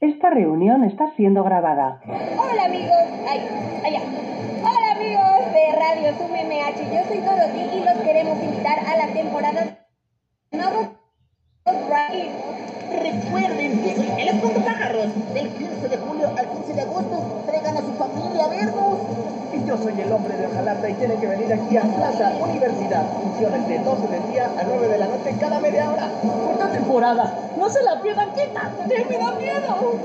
Esta reunión está siendo grabada. Hola amigos, ay, allá. Hola amigos de Radio Zoom MH, yo soy Dorothy y los queremos invitar a la temporada nuevos Recuerden que soy el pájaros. Del 15 de julio al 15 de agosto traigan a su familia a vernos. Yo soy el hombre de Ojalata y tiene que venir aquí a Plaza Universidad. Funciones de 12 del día a 9 de la noche cada media hora. Esta temporada. No se la pierdan, ¿qué tal? ¡Me da miedo!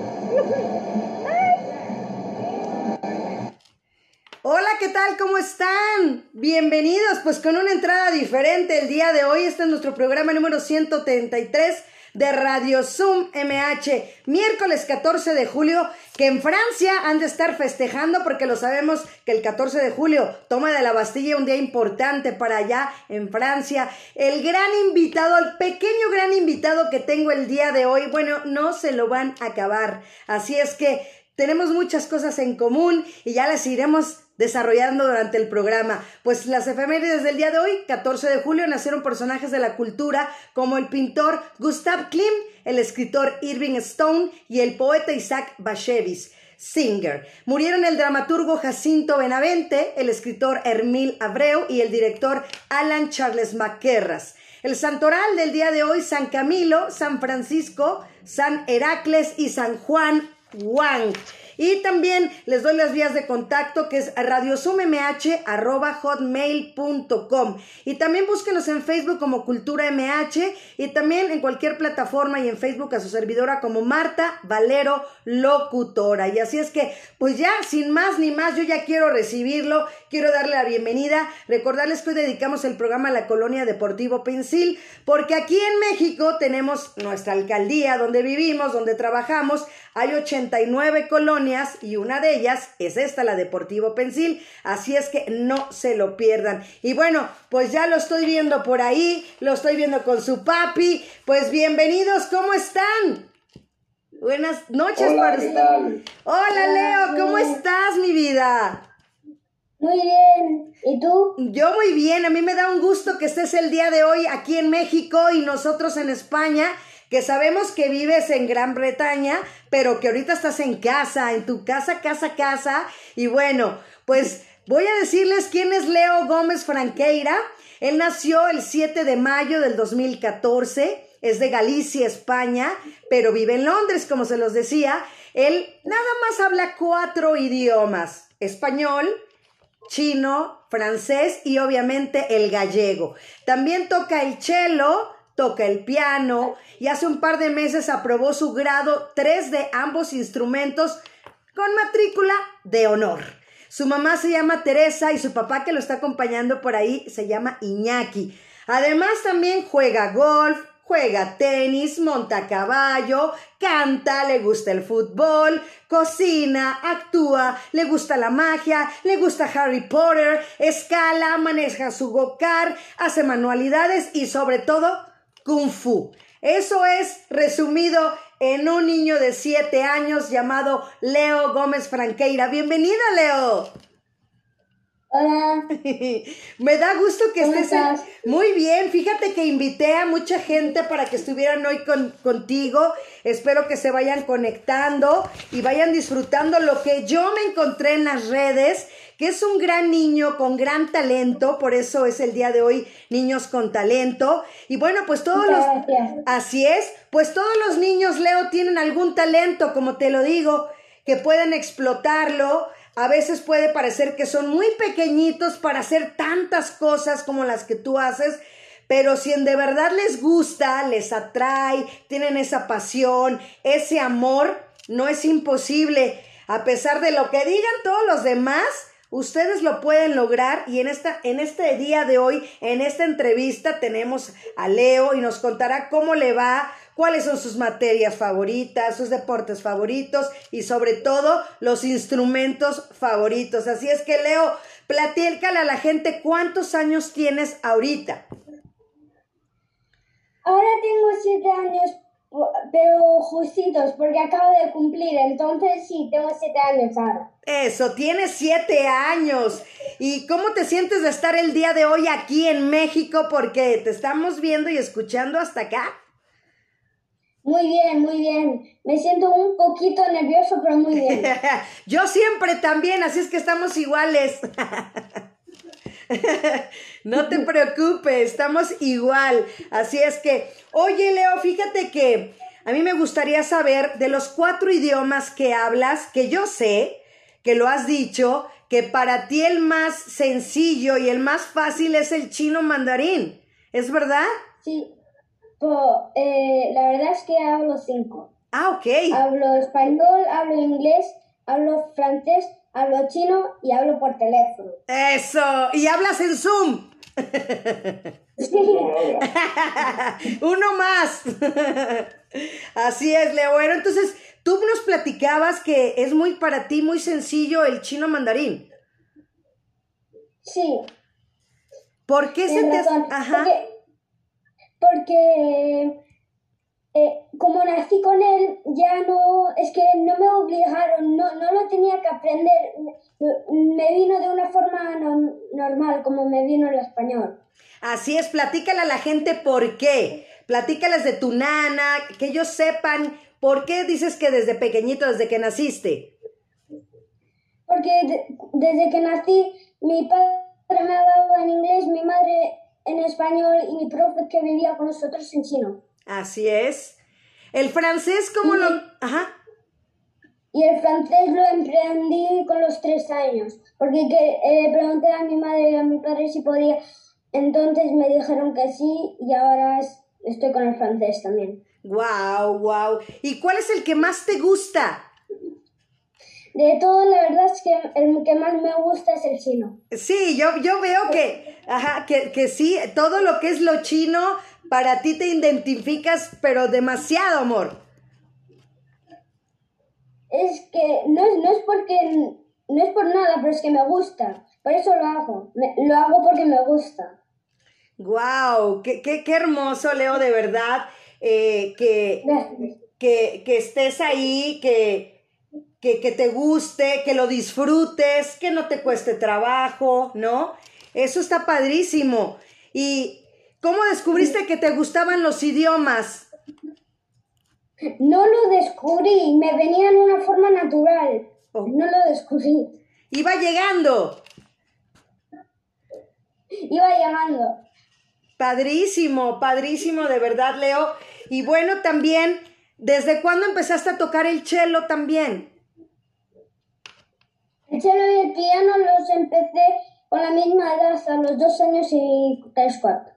Hola, ¿qué tal? ¿Cómo están? Bienvenidos, pues con una entrada diferente el día de hoy. Este es nuestro programa número 133 de Radio Zoom MH, miércoles 14 de julio, que en Francia han de estar festejando porque lo sabemos que el 14 de julio toma de la Bastilla un día importante para allá en Francia. El gran invitado, el pequeño gran invitado que tengo el día de hoy, bueno, no se lo van a acabar. Así es que tenemos muchas cosas en común y ya las iremos desarrollando durante el programa. Pues las efemérides del día de hoy, 14 de julio, nacieron personajes de la cultura como el pintor Gustav Klim, el escritor Irving Stone y el poeta Isaac Bashevis. Singer. Murieron el dramaturgo Jacinto Benavente, el escritor Hermil Abreu y el director Alan Charles McKerras. El santoral del día de hoy, San Camilo, San Francisco, San Heracles y San Juan Wang. Y también les doy las vías de contacto que es hotmail.com Y también búsquenos en Facebook como Cultura MH y también en cualquier plataforma y en Facebook a su servidora como Marta Valero Locutora. Y así es que, pues ya, sin más ni más, yo ya quiero recibirlo, quiero darle la bienvenida, recordarles que hoy dedicamos el programa a la Colonia Deportivo Pensil, porque aquí en México tenemos nuestra alcaldía donde vivimos, donde trabajamos, hay 89 colonias y una de ellas es esta, la Deportivo Pensil. Así es que no se lo pierdan. Y bueno, pues ya lo estoy viendo por ahí, lo estoy viendo con su papi. Pues bienvenidos, ¿cómo están? Buenas noches Hola, Hola, Leo, ¿cómo estás, mi vida? Muy bien. ¿Y tú? Yo muy bien. A mí me da un gusto que estés el día de hoy aquí en México y nosotros en España que sabemos que vives en Gran Bretaña, pero que ahorita estás en casa, en tu casa, casa, casa. Y bueno, pues voy a decirles quién es Leo Gómez Franqueira. Él nació el 7 de mayo del 2014, es de Galicia, España, pero vive en Londres, como se los decía. Él nada más habla cuatro idiomas, español, chino, francés y obviamente el gallego. También toca el cello, toca el piano y hace un par de meses aprobó su grado 3 de ambos instrumentos con matrícula de honor. Su mamá se llama Teresa y su papá que lo está acompañando por ahí se llama Iñaki. Además también juega golf, juega tenis, monta caballo, canta, le gusta el fútbol, cocina, actúa, le gusta la magia, le gusta Harry Potter, escala, maneja su go-kart, hace manualidades y sobre todo Kung Fu. Eso es resumido en un niño de 7 años llamado Leo Gómez Franqueira. Bienvenida, Leo. Hola. Me da gusto que ¿Cómo estés. estás? Muy bien, fíjate que invité a mucha gente para que estuvieran hoy con, contigo. Espero que se vayan conectando y vayan disfrutando lo que yo me encontré en las redes, que es un gran niño con gran talento, por eso es el día de hoy Niños con Talento. Y bueno, pues todos los... Gracias. Así es, pues todos los niños, Leo, tienen algún talento, como te lo digo, que pueden explotarlo. A veces puede parecer que son muy pequeñitos para hacer tantas cosas como las que tú haces, pero si en de verdad les gusta, les atrae, tienen esa pasión, ese amor, no es imposible. A pesar de lo que digan todos los demás, Ustedes lo pueden lograr y en, esta, en este día de hoy, en esta entrevista, tenemos a Leo y nos contará cómo le va, cuáles son sus materias favoritas, sus deportes favoritos y sobre todo los instrumentos favoritos. Así es que Leo, platícale a la gente cuántos años tienes ahorita. Ahora tengo siete años, pero justitos, porque acabo de cumplir. Entonces sí, tengo siete años ahora. Eso, tienes siete años. ¿Y cómo te sientes de estar el día de hoy aquí en México? Porque te estamos viendo y escuchando hasta acá. Muy bien, muy bien. Me siento un poquito nervioso, pero muy bien. Yo siempre también, así es que estamos iguales. no te preocupes, estamos igual. Así es que, oye Leo, fíjate que a mí me gustaría saber de los cuatro idiomas que hablas, que yo sé, que lo has dicho, que para ti el más sencillo y el más fácil es el chino mandarín. ¿Es verdad? Sí. Po- eh, la verdad es que hablo cinco. Ah, ok. Hablo español, hablo inglés, hablo francés, hablo chino y hablo por teléfono. Eso. Y hablas en Zoom. Uno más. Así es, Leo. Bueno, entonces tú nos platicabas que es muy para ti, muy sencillo el chino mandarín. Sí, ¿Por qué se tienes te hace-. Ajá. Porque, porque eh, como nací con él, ya no, es que no me obligaron, no, no lo tenía que aprender. Me- vino de una forma no- normal, como me vino el español. Así es, platícale a la gente por qué. Platícales de tu nana, que ellos sepan por qué dices que desde pequeñito, desde que naciste. Porque de- desde que nací, mi padre me hablaba en inglés, mi madre en español y mi profe que vivía con nosotros en chino. Así es. El francés, ¿cómo lo...? Ajá. Y el francés lo emprendí con los tres años, porque que, eh, pregunté a mi madre y a mi padre si podía, entonces me dijeron que sí y ahora es- estoy con el francés también. Wow, wow. ¿Y cuál es el que más te gusta? De todo, la verdad es que el que más me gusta es el chino. Sí, yo, yo veo que, ajá, que, que sí, todo lo que es lo chino, para ti te identificas, pero demasiado, amor. Es que no es, no es porque, no es por nada, pero es que me gusta. Por eso lo hago. Me- lo hago porque me gusta. Wow, qué, qué, qué hermoso, Leo, de verdad, eh, que, que, que estés ahí, que, que, que te guste, que lo disfrutes, que no te cueste trabajo, ¿no? Eso está padrísimo. ¿Y cómo descubriste que te gustaban los idiomas? No lo descubrí, me venía en una forma natural. Oh. No lo descubrí. Iba llegando. Iba llegando. Padrísimo, padrísimo, de verdad, Leo. Y bueno, también, ¿desde cuándo empezaste a tocar el cello también? El cello y el piano los empecé con la misma edad, hasta los dos años y tres cuartos.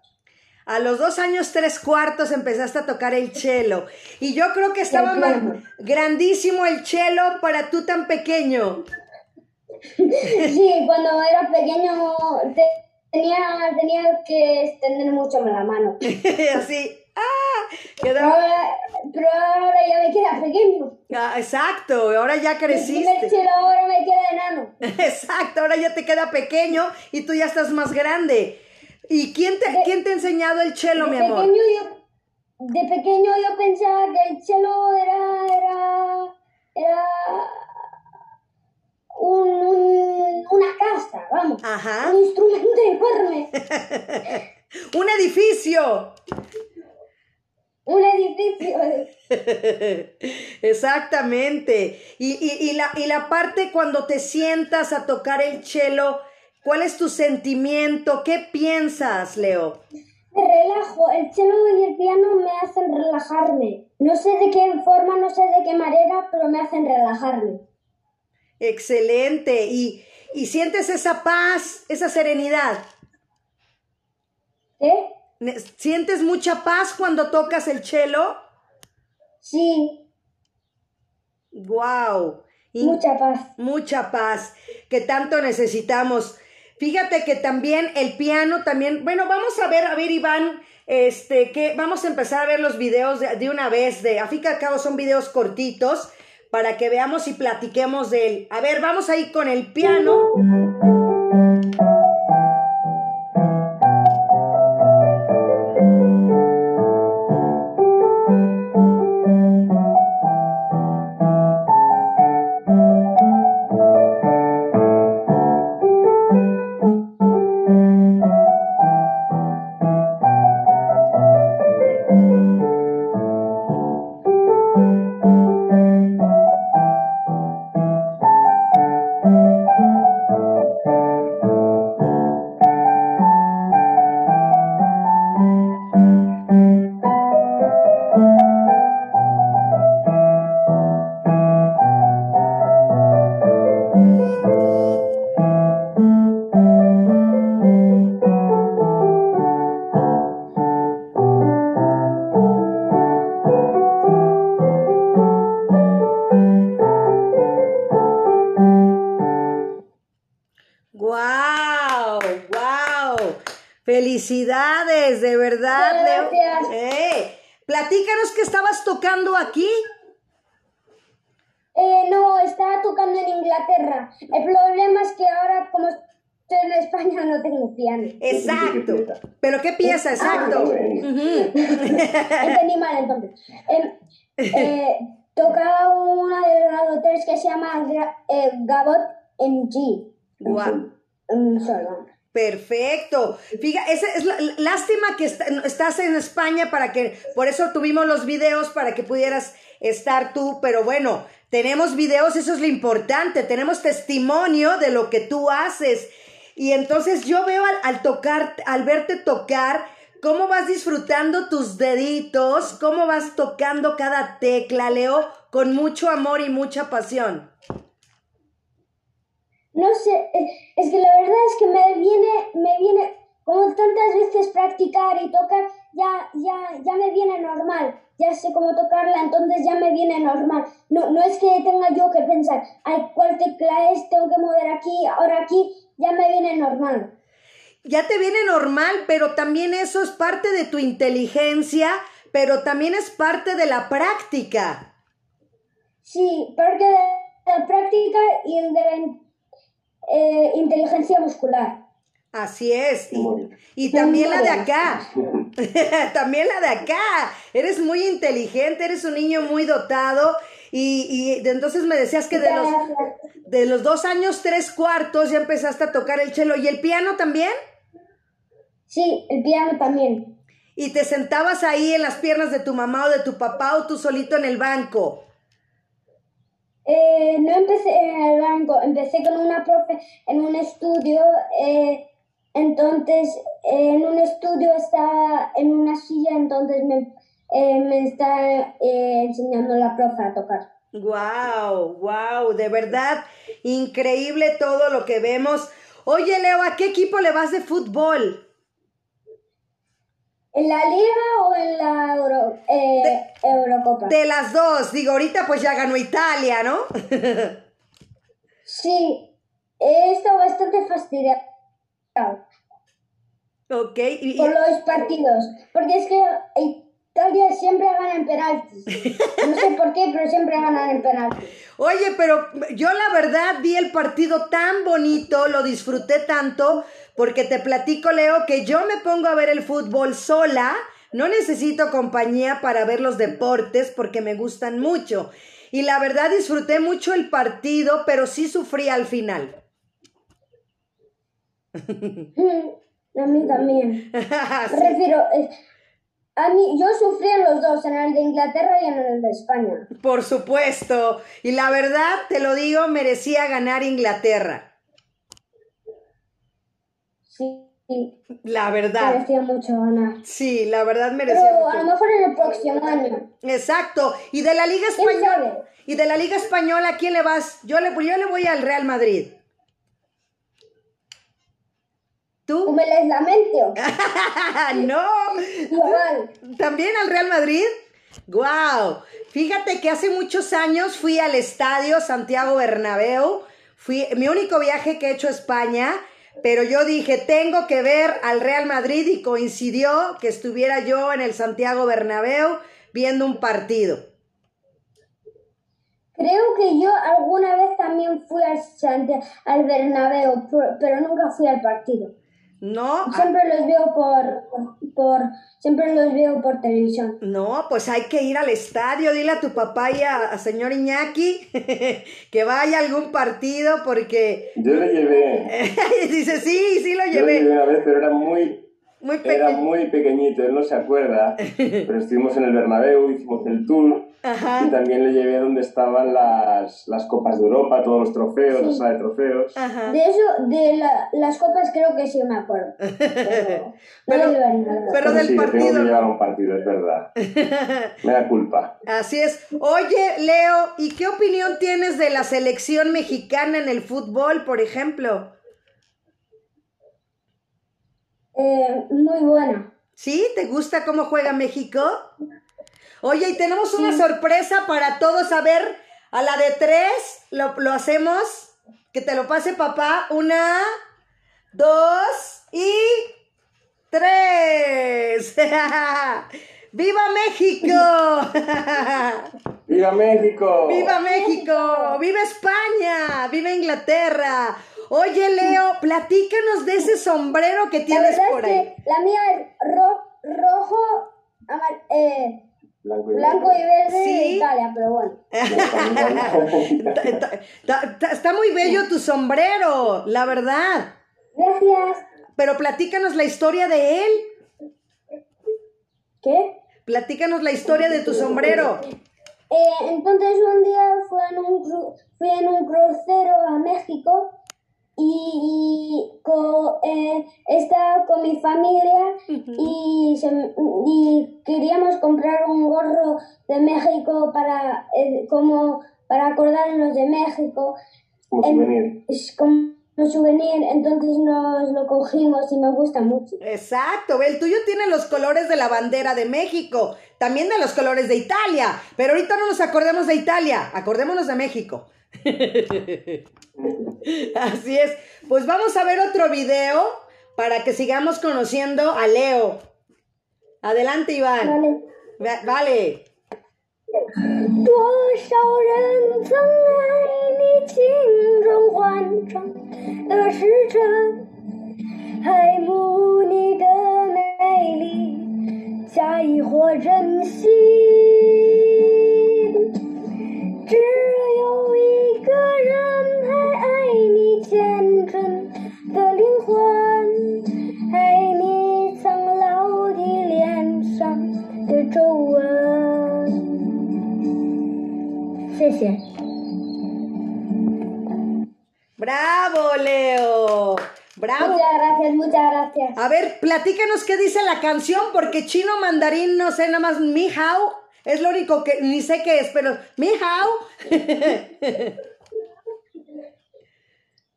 A los dos años, tres cuartos empezaste a tocar el cello. Y yo creo que estaba grandísimo el cello para tú tan pequeño. Sí, cuando era pequeño te- tenía, tenía que extender mucho la mano. Así. ¡Ah! Pero ahora, pero ahora ya me queda pequeño. Ah, exacto, ahora ya creciste. cello ahora me queda enano. Exacto, ahora ya te queda pequeño y tú ya estás más grande. ¿Y quién te, quién te ha enseñado el de mi amor? pequeño yo, de pequeño yo pensaba que el cello era, era, era un, un- una casa, vamos, Ajá. un instrumento enorme, Un edificio. Un edificio. Exactamente. Y, y- y la, y la parte cuando te sientas a tocar el cello, ¿cuál es tu sentimiento? ¿Qué piensas, Leo? Me relajo, el cello y el piano me hacen relajarme. No sé de qué forma, no sé de qué manera, pero me hacen relajarme. Excelente. Y, y sientes esa paz, esa serenidad. ¿Eh? ¿Sientes mucha paz cuando tocas el cello? Sí, Wow. mucha paz. mucha paz que tanto necesitamos. Fíjate que también el piano también, bueno, vamos a ver, a ver Iván, este, que vamos a empezar a ver los videos de, de una vez, de, a fin y al cabo son videos cortitos, para que veamos y platiquemos de él. A ver, vamos a ir con el piano. 3 que se llama eh, Gabot en G. Guau. En solo. Perfecto. Fíjate, esa es la, lástima que est- estás en España para que, por eso tuvimos los videos para que pudieras estar tú, pero bueno, tenemos videos, eso es lo importante, tenemos testimonio de lo que tú haces. Y entonces yo veo al, al tocar, al verte tocar, cómo vas disfrutando tus deditos, cómo vas tocando cada tecla, Leo, con mucho amor y mucha pasión. No sé, es que la verdad es que me viene, me viene, como tantas veces practicar y tocar, ya, ya, ya me viene normal. Ya sé cómo tocarla, entonces ya me viene normal. No, no es que tenga yo que pensar, ay, ¿cuál tecla es? Tengo que mover aquí, ahora aquí, ya me viene normal. ya te viene normal, pero también eso es parte de tu inteligencia, pero también es parte de la práctica. Sí, porque de la práctica y el de la eh, inteligencia muscular. Así es. Y, también la de acá. también la de acá. Eres muy inteligente, eres un niño muy dotado. Y, y de- entonces me decías que de los, de los dos años, tres cuartos ya empezaste a tocar el cello. ¿Y el piano también? Sí, el piano también. Y te sentabas ahí en las piernas de tu mamá o de tu papá o tú solito en el banco. Eh, no empecé en el banco, empecé con una profe en un estudio. eh, entonces, eh, en un estudio estaba en una silla, entonces me, eh, me está eh, enseñando la profe a tocar. Wow, wow, de verdad increíble todo lo que vemos. Oye, Leo, ¿a qué equipo le vas de fútbol? ¿En la liga o en la Euro- eh, Eurocopa? De las dos, digo, ahorita pues ya ganó Italia, ¿no? Sí, he estado bastante fastidiado ok, y, y- por los partidos, porque es que Italia siempre gana en penaltis. No sé por qué, pero siempre ganan en penaltis. oye, pero yo la verdad vi el partido tan bonito, lo disfruté tanto, porque te platico, Leo, que yo me pongo a ver el fútbol sola, no necesito compañía para ver los deportes porque me gustan mucho. Y la verdad disfruté mucho el partido, pero sí sufrí al final. A mí también. Sí. Me refiero, eh, a mí, yo sufrí en los dos, en el de Inglaterra y en el de España. Por supuesto. Y la verdad, te lo digo, merecía ganar Inglaterra. Sí, La verdad. parecía mucho ganar. Sí, la verdad merecía Pero a lo mejor en el próximo año. Exacto. Y de la Liga ¿Quién Española. Y de la Liga Española, ¿a quién le vas? Yo le, yo le voy al Real Madrid. ¿Tú? ¿Cómo les lamento? no. Igual. ¿También al Real Madrid? ¡Guau! Fíjate que hace muchos años fui al estadio Santiago Bernabéu. Fui mi único viaje que he hecho a España, pero yo dije, tengo que ver al Real Madrid y coincidió que estuviera yo en el Santiago Bernabéu viendo un partido. Creo que yo alguna vez también fui al, al Bernabéu, pero nunca fui al partido. No, ah, Siempre los veo por, por, siempre los veo por televisión. no, pues hay que ir al estadio. Dile a tu papá y a, a señor Iñaki que vaya a algún partido porque Yo le llevé. dice, sí, sí lo Yo le llevé llevé. una vez, pero era muy, Muy era muy pequeñito, él no se acuerda. Pero estuvimos en el Bernabéu, hicimos el tour. Ajá. Y también le llevé donde estaban las, las Copas de Europa, todos los trofeos, la sala de trofeos. Ajá. De eso, de la- las copas creo que sí me acuerdo. Pero, no Pero- llevaré nada. Pero del sí, le tengo que partido. llevar a un partido, es verdad. Me da culpa. Así es. Oye, Leo, ¿y qué opinión tienes de la selección mexicana en el fútbol, por ejemplo? Eh, muy buena. ¿Sí? ¿Te gusta cómo juega México? Oye, y tenemos una sorpresa para todos. A ver, a la de tres, lo, lo hacemos. Que te lo pase papá. Una, dos y tres. ¡Viva México! ¡Viva México! ¡Viva México! ¡Viva España! ¡Viva Inglaterra! Oye, Leo, platícanos de ese sombrero que La tienes verdad por es ahí. que la mía es ro- rojo, amar- eh, Blanco y blanco y verde Sí. de Italia, pero bueno. Está muy bello tu sombrero, la verdad. Gracias. Pero platícanos la historia de él. ¿Qué? Platícanos la historia de tu sombrero. Eh, entonces un día fui en un, cru- fui en un crucero a México y, y co- eh, estaba con mi familia y, se- y queríamos comprar un gorro de México para eh, como para acordarnos de México Como En- souvenir. es como un souvenir entonces nos lo cogimos y me gusta mucho Exacto, el tuyo tiene los colores de la bandera de México, también de los colores de Italia, pero ahorita no nos acordemos de Italia, acordémonos de México. Así es, pues vamos a ver otro video para que sigamos conociendo a Leo. Adelante, Iván. vale Va- Vale. 多少人曾爱你轻重缓长的时辰，爱慕你的美丽，假意或真心。只 的灵魂，爱你苍老的脸上的皱纹。谢谢。 Bravo, Leo. Bravo. Muchas gracias, muchas gracias. A ver, platícanos qué dice la canción, porque chino mandarín no sé nada más mi hao. Es lo único que ni sé qué es, pero mi hao.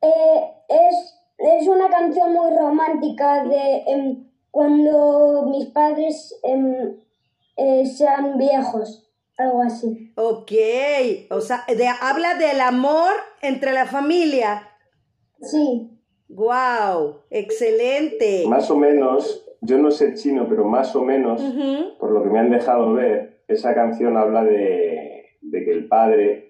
Eh, es, es una canción muy romántica de em, cuando mis padres em, eh, sean viejos, algo así. ok, o sea, de- habla del amor entre la familia. Sí, Wow, excelente. Más o menos, yo no sé chino, pero más o menos, por lo que me han dejado ver, esa canción habla de, de que el padre,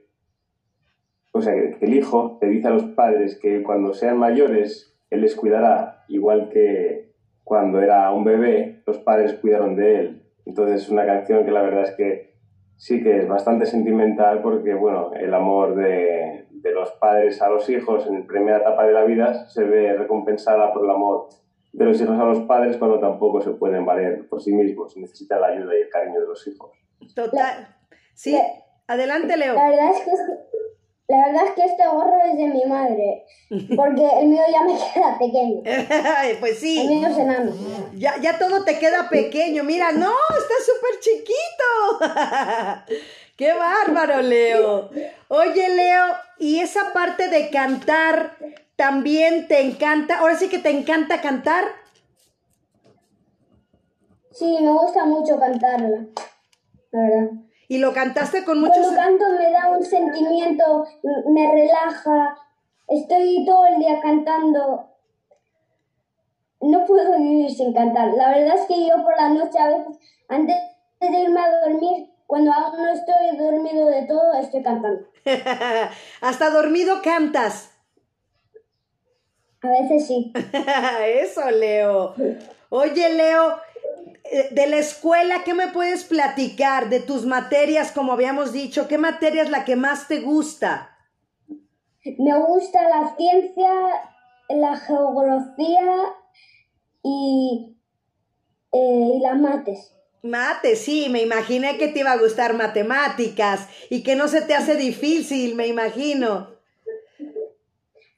o sea, que el hijo le dice a los padres que cuando sean mayores, él les cuidará, igual que cuando era un bebé, los padres cuidaron de él. Entonces es una canción que la verdad es que sí que es bastante sentimental porque, bueno, el amor de, de los padres a los hijos en la primera etapa de la vida se ve recompensada por el amor de los hijos a los padres cuando tampoco se pueden valer por sí mismos, necesitan la ayuda y el cariño de los hijos. Total. Sí, La- adelante, Leo. la verdad es que la verdad es que este gorro es de mi madre, porque el mío ya me queda pequeño. pues El sí, mío es enano. ya, ya todo te queda pequeño. Mira, no, está súper chiquito. Qué bárbaro, Leo. Oye, Leo, ¿y esa parte de cantar también te encanta? Ahora sí que te encanta cantar. Sí, me gusta mucho cantarla, la verdad. Y lo cantaste con mucho... Cuando canto me da un sentimiento, me relaja, estoy todo el día cantando. No puedo vivir sin cantar. La verdad es que yo por la noche a veces, antes de irme a dormir, cuando aún no estoy dormido de todo, estoy cantando. Hasta dormido cantas. A veces sí. Eso, Leo. Oye, Leo, de la escuela, ¿qué me puedes platicar de tus materias, como habíamos dicho? ¿Qué materia es la que más te gusta? Me gusta la ciencia, la geografía y, eh, y las mates. Mate, sí, me imaginé que te iba a gustar matemáticas y que no se te hace difícil, me imagino.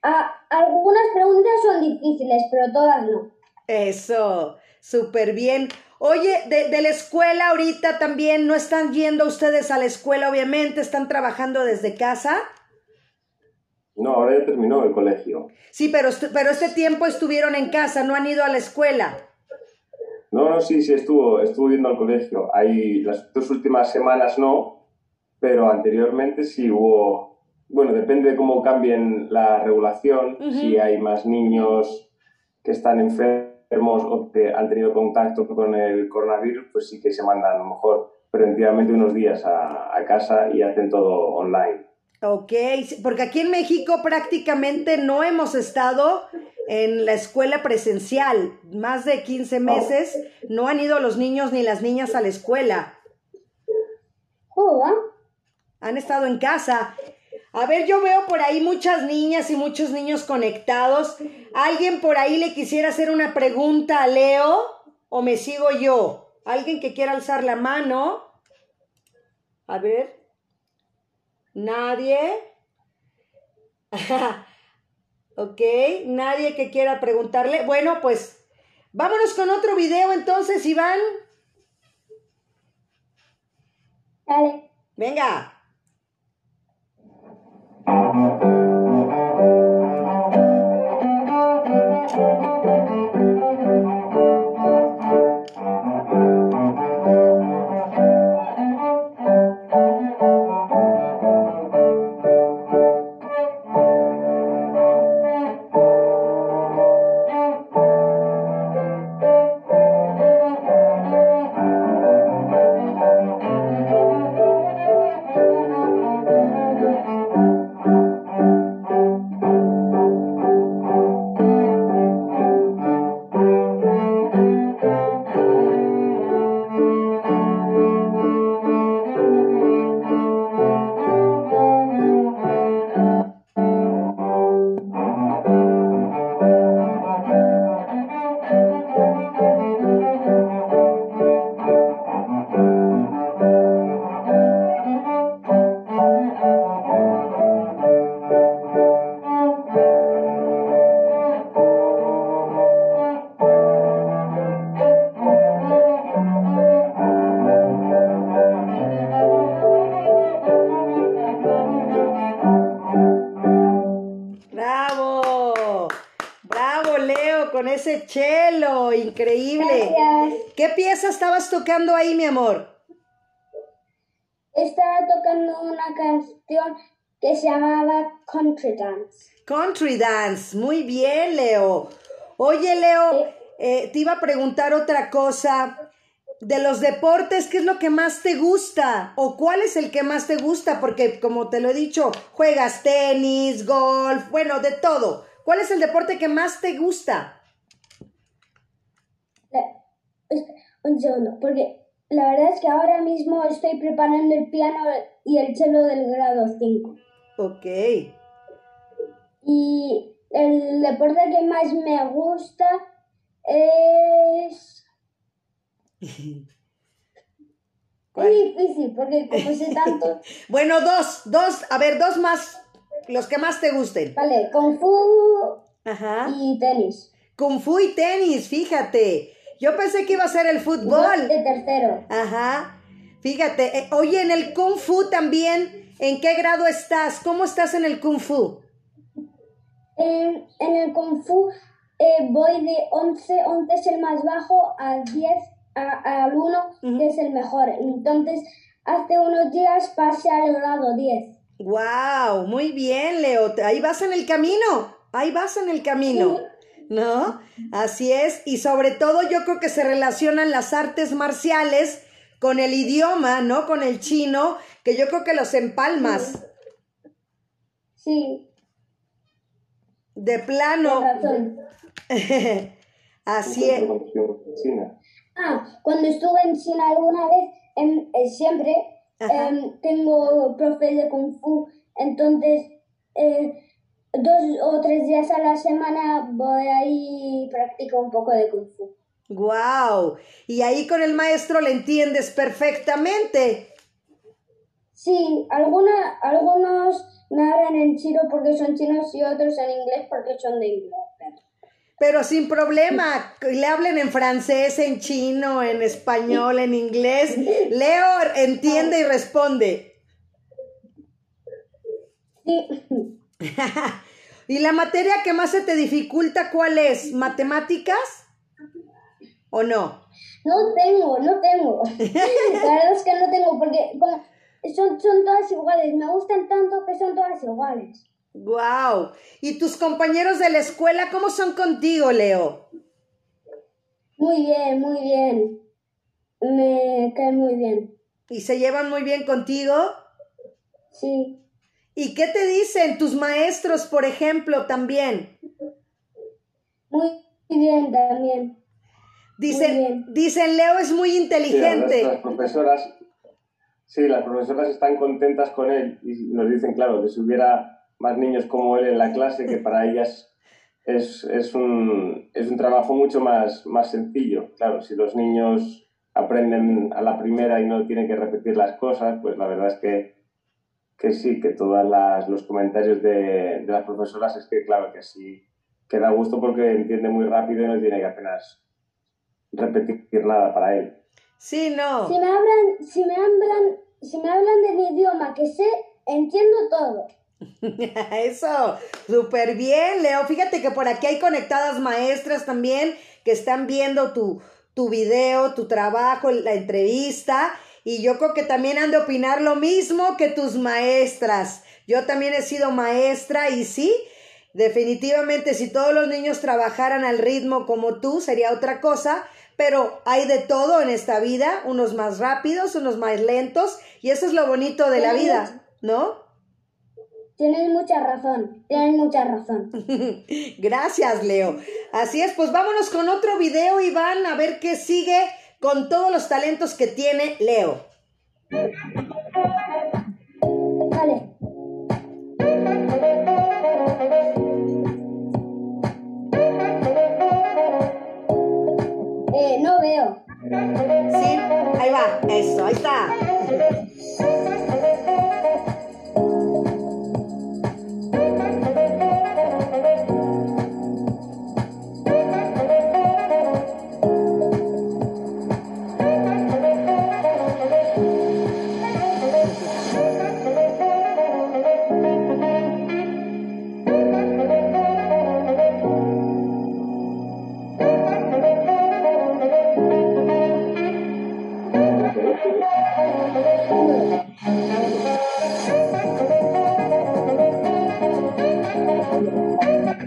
Algunas preguntas son difíciles, pero todas no. Eso, súper bien. Oye, de, de la escuela ahorita también, ¿no están yendo ustedes a la escuela, obviamente? ¿Están trabajando desde casa? No, ahora ya terminó el colegio. Sí, pero, pero este tiempo estuvieron en casa, no han ido a la escuela. No, no, sí, sí, estuvo, estuvo yendo al colegio. Ahí las dos últimas semanas no, pero anteriormente sí hubo, bueno, depende de cómo cambien la regulación, si hay más niños que están enfermos enfermos o que han tenido contacto con el coronavirus, pues sí que se mandan a lo mejor preventivamente unos días a, a casa y hacen todo online. Ok, porque aquí en México prácticamente no hemos estado en la escuela presencial. Más de 15 meses no han ido los niños ni las niñas a la escuela. Han estado en casa. A ver, yo veo por ahí muchas niñas y muchos niños conectados. ¿Alguien por ahí le quisiera hacer una pregunta a Leo? ¿O me sigo yo? ¿Alguien que quiera alzar la mano? A ver. ¿Nadie? ok, nadie que quiera preguntarle. Bueno, pues vámonos con otro video entonces, Iván. Dale. Venga. Tocando ahí, mi amor? Estaba tocando una canción que se llamaba Country Dance. Country Dance. Muy bien, Leo. Oye, Leo, eh, te iba a preguntar otra cosa. De los deportes, ¿qué es lo que más te gusta? ¿O cuál es el que más te gusta? Porque, como te lo he dicho, juegas tenis, golf, bueno, de todo. ¿Cuál es el deporte que más te gusta? Un segundo, porque la verdad es que ahora mismo estoy preparando el piano y el cello del grado 5. Ok. Y el deporte que más me gusta es... ¿Cuál? Es difícil, porque como sé tanto... Bueno, dos, dos, a ver, dos más, los que más te gusten. Vale, Kung Fu Ajá. y tenis. Kung Fu y tenis, fíjate. Yo pensé que iba a ser el fútbol. De tercero. Ajá. Fíjate, eh, oye, en el Kung Fu también, ¿en qué grado estás? ¿Cómo estás en el Kung Fu? En, en el Kung Fu eh, voy de 11, 11 es el más bajo, a 10, a- al 1, que es el mejor. Entonces, hace unos días pasé al grado 10. Wow, muy bien, Leo. Ahí vas en el camino. Ahí vas en el camino. ¿No? Así es. Y sobre todo yo creo que se relacionan las artes marciales con el idioma, ¿no? Con el chino, que yo creo que los empalmas. Sí, De plano. Así es. Ah, cuando estuve en China alguna vez, em, eh, siempre em, tengo profes de Kung Fu, entonces eh, dos o tres días a la semana voy ahí y practico un poco de Kung Fu. Wow. Y ahí con el maestro le entiendes perfectamente. Sí, alguna, algunos me hablan en chino porque son chinos y otros en inglés porque son de Inglaterra. Pero sin problema, le hablen en francés, en chino, en español, en inglés. Leo entiende y responde. Sí, ¿Y la materia que más se te dificulta cuál es? ¿Matemáticas? ¿O no? no tengo, no tengo. La verdad es que no tengo porque como son, son todas iguales, me gustan tanto que son todas iguales. Wow. ¿Y tus compañeros de la escuela cómo son contigo, Leo? Muy bien, muy bien. Me cae muy bien. ¿Y se llevan muy bien contigo? Sí. ¿Y qué te dicen tus maestros, por ejemplo, también? Muy bien también. Dicen, Muy bien. dicen Leo es muy Sí, inteligente. las profesoras, sí, las profesoras están contentas con él y nos dicen, claro, que si hubiera más niños como él en la clase, que para ellas es, es, un, es un trabajo mucho más, más sencillo. Claro, si los niños aprenden a la primera y no tienen que repetir las cosas, pues la verdad es que, que sí, que todos los comentarios de, de las profesoras es que, claro, que sí, que da gusto porque entiende muy rápido y no tiene que apenas repetir nada para él. Sí, no. Si me hablan, si me hablan, si me hablan de mi idioma que sé, entiendo todo. Eso, súper bien, Leo. Fíjate que por aquí hay conectadas maestras también que están viendo tu, tu video, tu trabajo, la entrevista. Y yo creo que también han de opinar lo mismo que tus maestras. Yo también he sido maestra y sí, definitivamente si todos los niños trabajaran al ritmo como tú sería otra cosa. Pero hay de todo en esta vida, unos más rápidos, unos más lentos, y eso es lo bonito de la vida, ¿no? Tienes mucha razón, tienes mucha razón. Gracias, Leo. Así es, pues vámonos con otro video, Iván, a ver qué sigue con todos los talentos que tiene Leo. Vale. Eh, no veo. Sí, ahí va, eso, ahí está.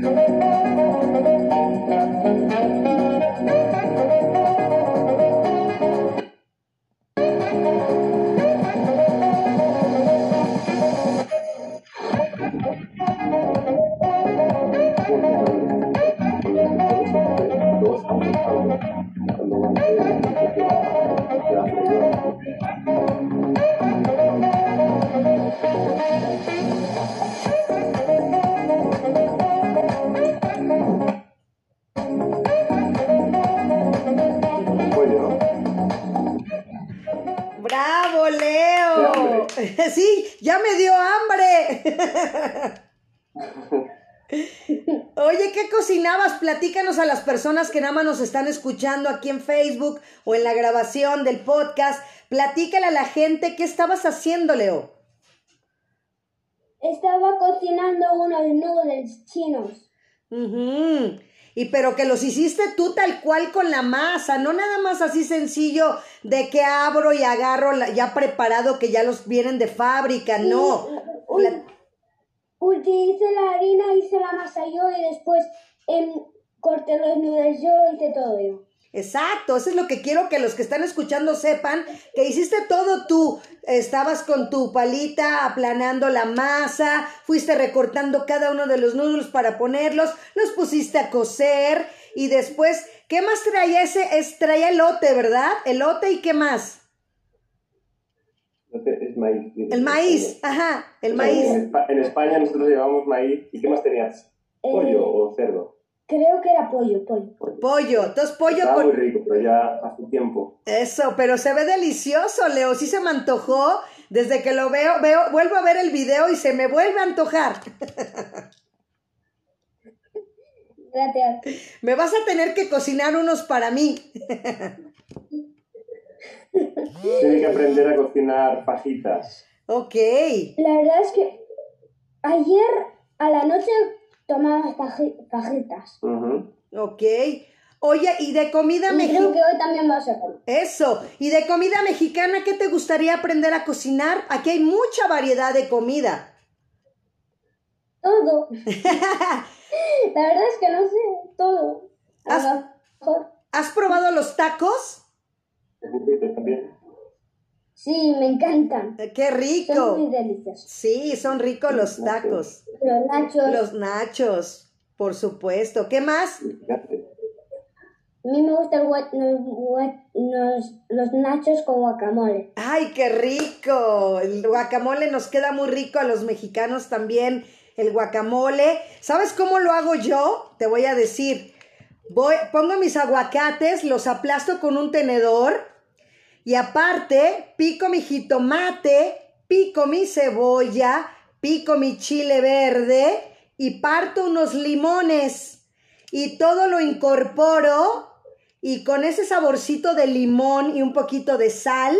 Pollo, personas que nada más nos están escuchando aquí en Facebook o en la grabación del podcast. Platícale a la gente qué estabas haciendo, Leo. Estaba cocinando unos noodles chinos. Ujú. Y pero que los hiciste tú tal cual con la masa, no nada más así sencillo de que abro y agarro la- ya preparado que ya los vienen de fábrica, no. Uy, La- Utilicé la harina, hice la masa yo y después em, corté los noodles yo, hice todo yo. Exacto, eso es lo que quiero que los que están escuchando sepan, que hiciste todo tú. Estabas con tu palita aplanando la masa, fuiste recortando cada uno de los noodles para ponerlos, los pusiste a cocer y después, ¿qué más traía ese? Es, traía elote, ¿verdad? Elote y qué más? Es maíz. El maíz, ajá, el maíz. En, Espa- en España nosotros llevamos maíz. ¿Y qué más tenías? ¿Pollo Eh, o cerdo? Creo que era pollo, pollo. Pollo, entonces pollo muy con... rico, pero ya hace tiempo. Eso, pero se ve delicioso, Leo, sí se me antojó. Desde que lo veo, veo, vuelvo a ver el video y se me vuelve a antojar. Gracias. Me vas a tener que cocinar unos para mí. Tiene que aprender a cocinar fajitas. Ok. La verdad es que ayer a la noche tomaba faji- fajitas. Ujú. Ok. Oye, y de comida Y creo mexicana. que hoy también va a ser. Eso. Y de comida mexicana, ¿qué te gustaría aprender a cocinar? Aquí hay mucha variedad de comida. Todo. La verdad es que no sé todo. ¿Has probado los tacos? también. Sí, me encantan. Eh, ¡Qué Son muy rico! deliciosos. Sí, son ricos los tacos. Los nachos. Los nachos, por supuesto. ¿Qué más? A mí me gustan los nachos con guacamole. ¡Ay, qué rico! El guacamole nos queda muy rico a los mexicanos también. El guacamole. ¿Sabes cómo lo hago yo? Te voy a decir. Voy, pongo mis aguacates, los aplasto con un tenedor y aparte pico mi jitomate, pico mi cebolla, pico mi chile verde y parto unos limones y todo lo incorporo y con ese saborcito de limón y un poquito de sal,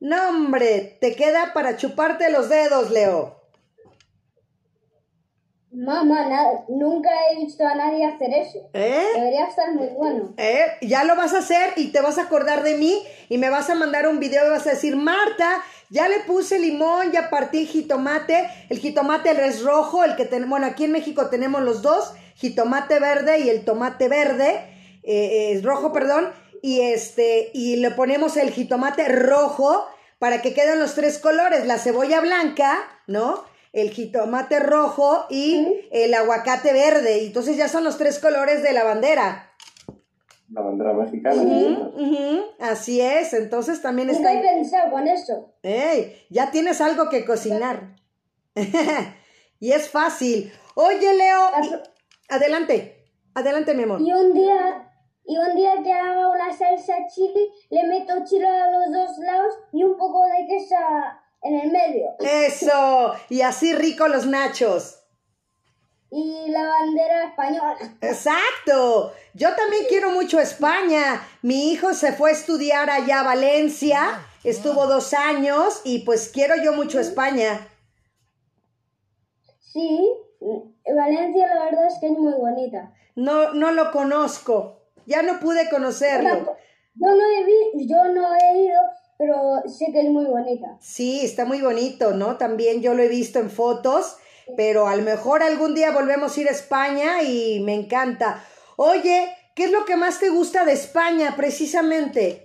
no hombre, te queda para chuparte los dedos, Leo. Mamá, nunca he visto a nadie hacer eso. ¿Eh? Debería estar muy bueno. ¿Eh? Ya lo vas a hacer y te vas a acordar de mí y me vas a mandar un video y vas a decir, Marta, ya le puse limón, ya partí jitomate. El jitomate es rojo, el que tenemos, bueno, aquí en México tenemos los dos, jitomate verde y el tomate verde, eh, es rojo, perdón, y este, y le ponemos el jitomate rojo para que queden los tres colores, la cebolla blanca, ¿no? El jitomate rojo y el aguacate verde. Y entonces ya son los tres colores de la bandera. La bandera mexicana. Ujú, así es, entonces también Nunca he está... pensado con eso. ¡Ey! Ya tienes algo que cocinar. y es fácil. Oye, Leo, adelante, adelante, mi amor. Y un día, y un día que haga una salsa chili, le meto chile a los dos lados y un poco de queso en el medio. Eso, y así rico los nachos. Y la bandera española. Exacto. Yo también quiero mucho España. Mi hijo se fue a estudiar allá a Valencia, estuvo dos años y pues quiero yo mucho España. Sí, Valencia la verdad es que es muy bonita. No, no lo conozco. Ya no pude conocerlo. Yo no he yo no he ido, pero sé que es muy bonita. Sí, está muy bonito, ¿no? También yo lo he visto en fotos, pero a lo mejor algún día volvemos a ir a España y me encanta. Oye, ¿qué es lo que más te gusta de España precisamente?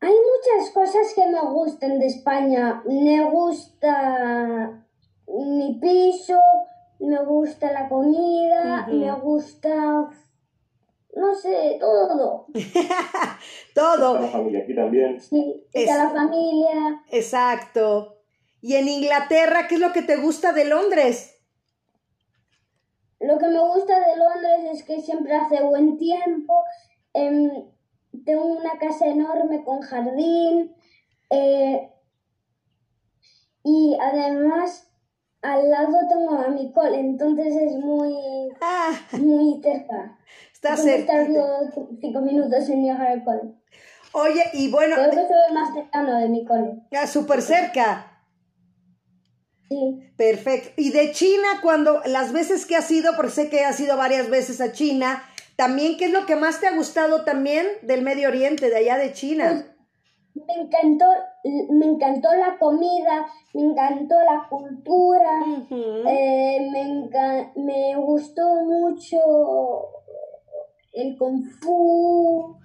Hay muchas cosas que me gustan de España. Me gusta mi piso, me gusta la comida, me gusta, no sé, todo. Todo, la familia aquí también. Sí, Es- la familia. exacto. Y en Inglaterra, ¿qué es lo que te gusta de Londres? Lo que me gusta de Londres es que siempre hace buen tiempo. em, tengo una casa enorme con jardín. eh, y además al lado tengo a mi cole, entonces es muy, Ah, muy cerca. está tardo cinco minutos en llegar al cole. Oye, y bueno, Creo que soy el más cercano de mi cole. ah, súper cerca. Sí. Perfecto. Y de China, cuando las veces que has ido, porque sé que has ido varias veces a China, también, ¿qué es lo que más te ha gustado también del Medio Oriente, de allá de China? Me encantó, me encantó la comida, me encantó la cultura. Eh, me, enca- me gustó mucho el kung fu,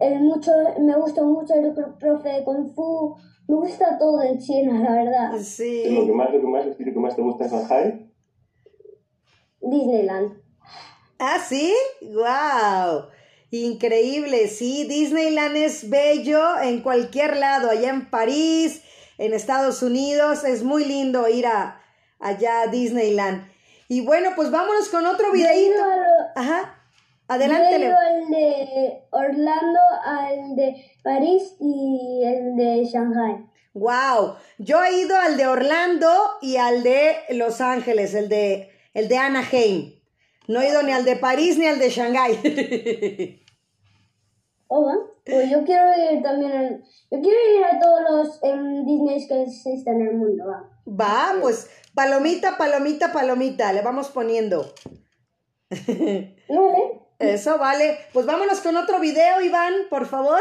el mucho, me gustó mucho el pro- profe de kung fu, me gusta todo en China, la verdad. ¿Qué es lo Sí. que más, lo que más, lo que más te gusta en Shanghai? Disneyland. Ah, sí, wow. Increíble, sí, Disneyland es bello en cualquier lado, allá en París, en Estados Unidos, es muy lindo ir a allá a Disneyland. Y bueno, pues vámonos con otro Yo he videíto. ido a lo- Ajá. Yo Adelante, Leo. ido al de Orlando, al de París y el de Shanghai. Wow, yo he ido al de Orlando y al de Los Ángeles, el de el de Anaheim. No he ido ni al de París ni al de Shanghái. Oh, ¿va? Pues yo quiero ir también, al- yo quiero ir a todos los em, Disneys que existen en el mundo, va. Va, pues palomita, palomita, palomita, le vamos poniendo. Vale. Eso vale. Pues vámonos con otro video, Iván, por favor.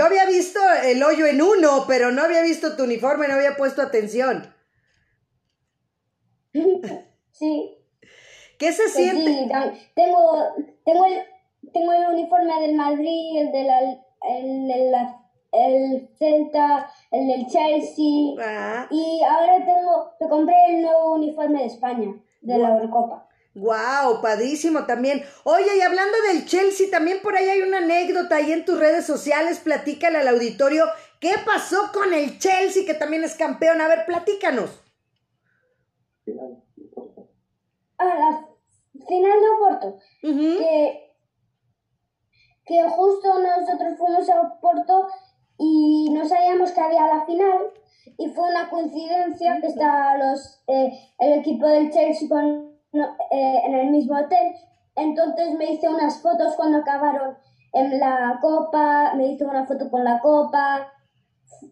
Yo había visto el hoyo en uno, pero no había visto tu uniforme, no había puesto atención. Sí. ¿Qué se Pues siente? sí, tengo, tengo, el, tengo el uniforme del Madrid, el de la, el, de la- el Celta, el del Chelsea. Ah, Y ahora tengo, me compré el nuevo uniforme de España, de la Eurocopa. Wow, padrísimo también. Oye, y hablando del Chelsea, también por ahí hay una anécdota ahí en tus redes sociales. Platícale al auditorio qué pasó con el Chelsea, que también es campeón. A ver, platícanos. A la final de Oporto, Ujú. que, que justo nosotros fuimos a Oporto y no sabíamos que había la final y fue una coincidencia que estaba los, eh, el equipo del Chelsea con, no, eh, en el mismo hotel. Entonces me hice unas fotos cuando acabaron en la copa, me hice una foto con la copa,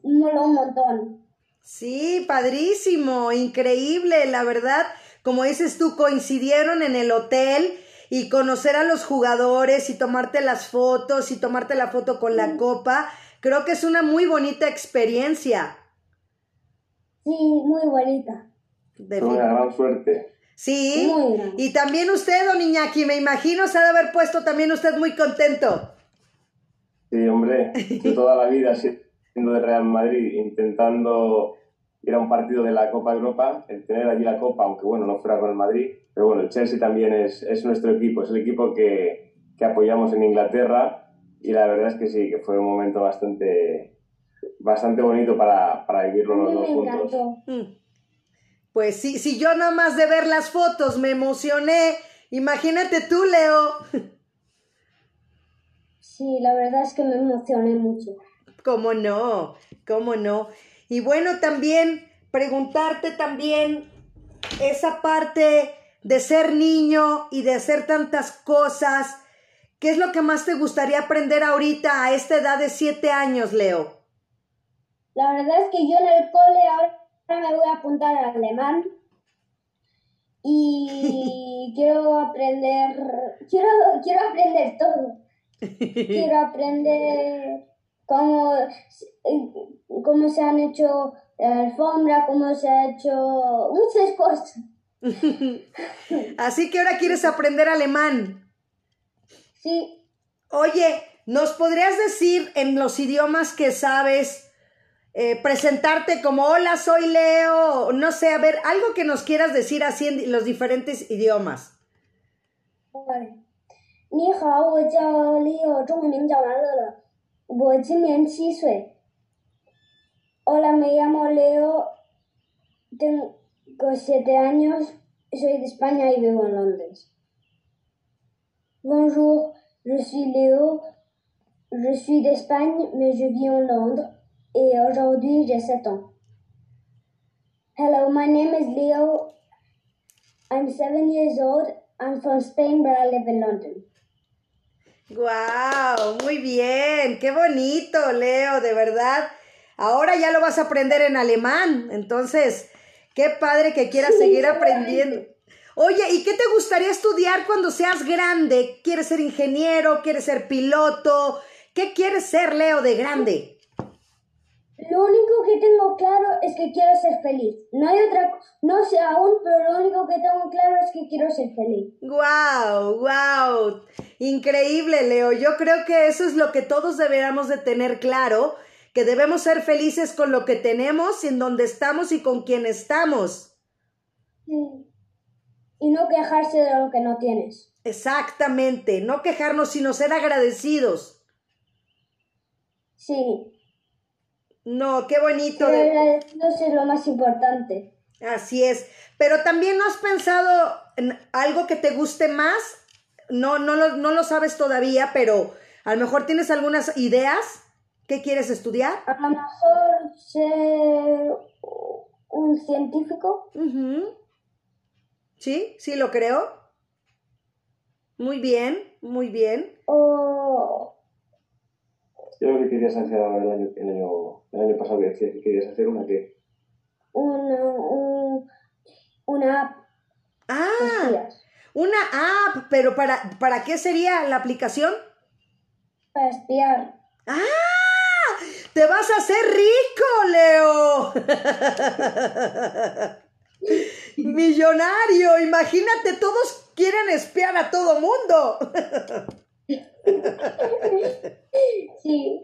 moló un montón. Sí, padrísimo, increíble, la verdad. Como dices tú, coincidieron en el hotel y conocer a los jugadores y tomarte las fotos y tomarte la foto con la copa. Creo que es una muy bonita experiencia. Sí, muy bonita. De Una gran suerte. Sí, Muy grande. y también usted, don Iñaki, me imagino se ha de haber puesto también usted muy contento. Sí, hombre, yo toda la vida siendo de Real Madrid, intentando ir a un partido de la Copa Europa, el tener allí la Copa, aunque bueno, no fuera con el Madrid, pero bueno, el Chelsea también es, es nuestro equipo, es el equipo que, que apoyamos en Inglaterra y la verdad es que sí, que fue un momento bastante, bastante bonito para, para vivirlo los dos juntos. encantó. Pues sí, si yo nada más de ver las fotos me emocioné, imagínate tú, Leo. Sí, la verdad es que me emocioné mucho. ¿Cómo no? ¿Cómo no? Y bueno, también preguntarte también esa parte de ser niño y de hacer tantas cosas. ¿Qué es lo que más te gustaría aprender ahorita a esta edad de siete años, Leo? La verdad es que yo en el cole ahora me voy a apuntar al alemán y quiero aprender, quiero, quiero aprender todo. Quiero aprender cómo, cómo se han hecho la alfombra, cómo se ha hecho muchas cosas. Así que ahora quieres aprender alemán. Sí, Oye, ¿nos podrías decir en los idiomas que sabes eh, presentarte como hola, soy Leo? No sé, a ver, algo que nos quieras decir así en los diferentes idiomas. vale。你好，我叫 Leo，中文名叫王乐乐，我今年七岁。Hola, me llamo Leo, tengo siete años, soy de España y vivo en Londres. Bonjour, je suis Léo, je suis d'Espagne, mais je vis en Londres et aujourd'hui j'ai 7 ans. Hello, my name is Leo. I'm seven years old. I'm from Spain, but I live in London. ¡Guau! Muy bien, qué bonito, Leo, de verdad. Ahora ya lo vas a aprender en alemán, entonces, qué padre que quieras seguir aprendiendo. Oye, ¿y qué te gustaría estudiar cuando seas grande? ¿Quieres ser ingeniero? ¿Quieres ser piloto? ¿Qué quieres ser, Leo, de grande? Lo único que tengo claro es que quiero ser feliz. No hay otra, no sé aún, pero lo único que tengo claro es que quiero ser feliz. ¡Guau! ¡Guau! Increíble, Leo. Yo creo que eso es lo que todos deberíamos de tener claro, que debemos ser felices con lo que tenemos, en donde estamos y con quien estamos. Sí. Y no quejarse de lo que no tienes. Exactamente, no quejarnos, sino ser agradecidos. Sí. No, qué bonito. De- agradecidos es lo más importante. Así es. Pero también no has pensado en algo que te guste más. No, no lo, no lo sabes todavía, pero a lo mejor tienes algunas ideas. ¿Qué quieres estudiar? A lo mejor ser un científico. Sí, sí, lo creo. Muy bien, muy bien. O Yo lo que querías hacer ahora el año, el año, el año pasado que decías que querías hacer una que una, un- una app Ah, espías una app, pero ¿para, ¿para qué sería la aplicación? para espiar. ¡Ah! ¡Te vas a hacer rico, Leo! Millonario, imagínate, todos quieren espiar a todo mundo. Sí,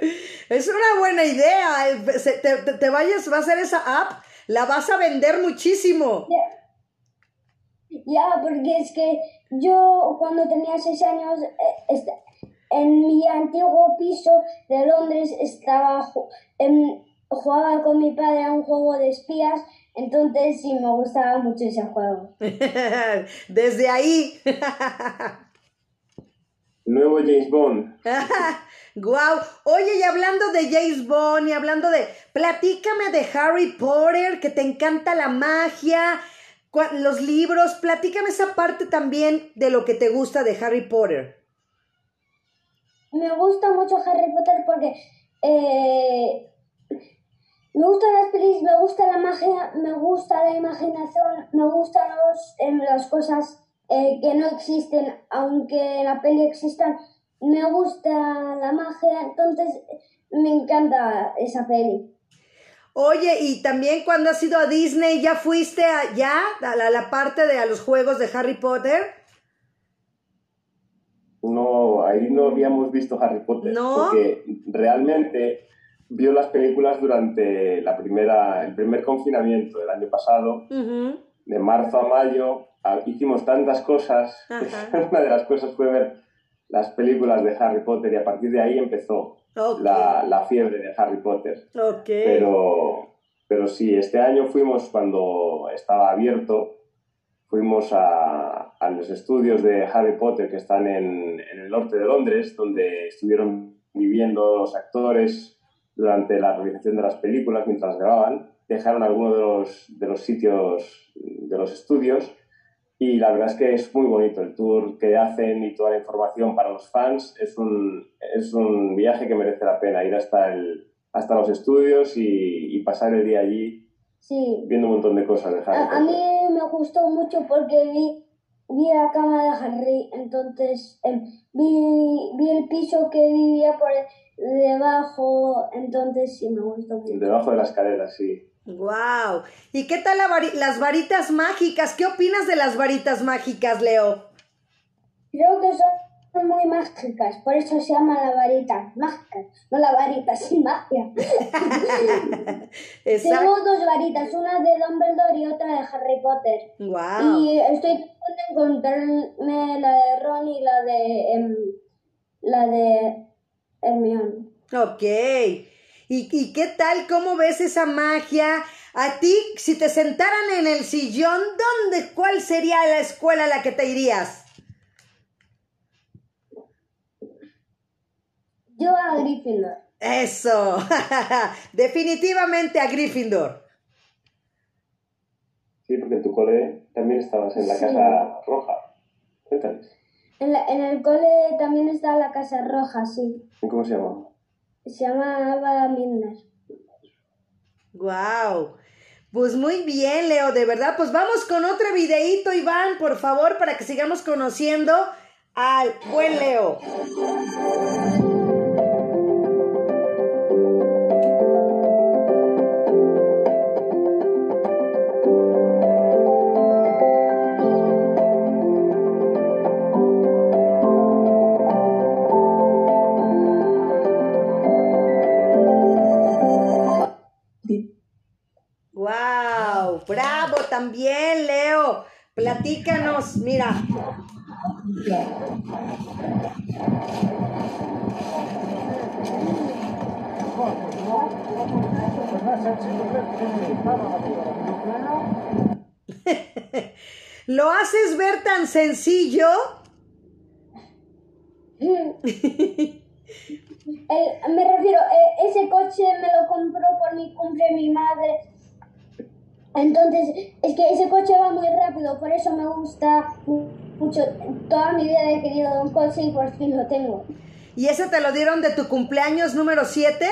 Es una buena idea. eh, Te, te- te vayas, va a hacer esa app, la vas a vender muchísimo. ya, porque es que yo cuando tenía seis años, eh, est- en mi antiguo piso de Londres estaba ju- em, jugaba con mi padre a un juego de espías, entonces sí me gustaba mucho ese juego. Desde ahí. Nuevo James Bond. Guau. Oye, y hablando de James Bond y hablando de. Platícame de Harry Potter, que te encanta la magia, los libros. Platícame esa parte también de lo que te gusta de Harry Potter. Me gusta mucho Harry Potter porque eh, me gustan las pelis, me gusta la magia, me gusta la imaginación, me gustan los, las cosas eh, que no existen, aunque en la peli existan. Me gusta la magia, entonces me encanta esa peli. Oye, y también cuando has ido a Disney, ¿ya fuiste allá a la, la parte de a los juegos de Harry Potter? No, ahí no habíamos visto Harry Potter. ¿No? Porque realmente vio las películas durante la primera, el primer confinamiento del año pasado, de marzo a mayo. Ah, Hicimos tantas cosas. Una de las cosas fue ver las películas de Harry Potter y a partir de ahí empezó Ok. la, la fiebre de Harry Potter. Ok. Pero, pero sí, este año fuimos cuando estaba abierto, fuimos a, a los estudios de Harry Potter que están en, en el norte de Londres, donde estuvieron viviendo los actores durante la realización de las películas mientras grababan. Dejaron algunos de los, de los sitios de los estudios y la verdad es que es muy bonito el tour que hacen y toda la información para los fans. Es un, es un viaje que merece la pena ir hasta, el, hasta los estudios y, y pasar el día allí Sí. viendo un montón de cosas de Harry A, a mí me gustó mucho porque vi, vi la cama de Harry, entonces em, vi, vi el piso que vivía por debajo, entonces sí me gustó mucho. Debajo de las escaleras, sí. Wow. ¿Y qué tal la vari- las varitas mágicas? ¿Qué opinas de las varitas mágicas, Leo? Creo que son muy mágicas, por eso se llama la varita mágica, no la varita sin magia. Tengo dos varitas, una de Dumbledore y otra de Harry Potter. Wow. Y estoy tratando de encontrarme la de Ron y la de em, la de Hermione. Ok. ¿Y, ¿Y qué tal? ¿Cómo ves esa magia? A ti, si te sentaran en el sillón, ¿dónde, cuál sería la escuela a la que te irías? Yo a Gryffindor. Eso. Definitivamente a Gryffindor. Sí, porque en tu cole también estabas en la Sí. Casa Roja. Cuéntales. En, la- en el cole también está la Casa Roja, sí. ¿Y ¿Cómo se llama? Se llama Milner. Wow. Pues muy bien, Leo, de verdad. Pues vamos con otro videíto, Iván, por favor, para que sigamos conociendo al buen Leo. También, Leo. Platícanos, mira. Lo haces ver tan sencillo. El- me refiero, eh, ese coche me lo compró por mi cumple mi madre. Entonces, es que ese coche va muy rápido, por eso me gusta mucho, toda mi vida he querido un coche y por fin lo tengo. ¿Y ese te lo dieron de tu cumpleaños número 7?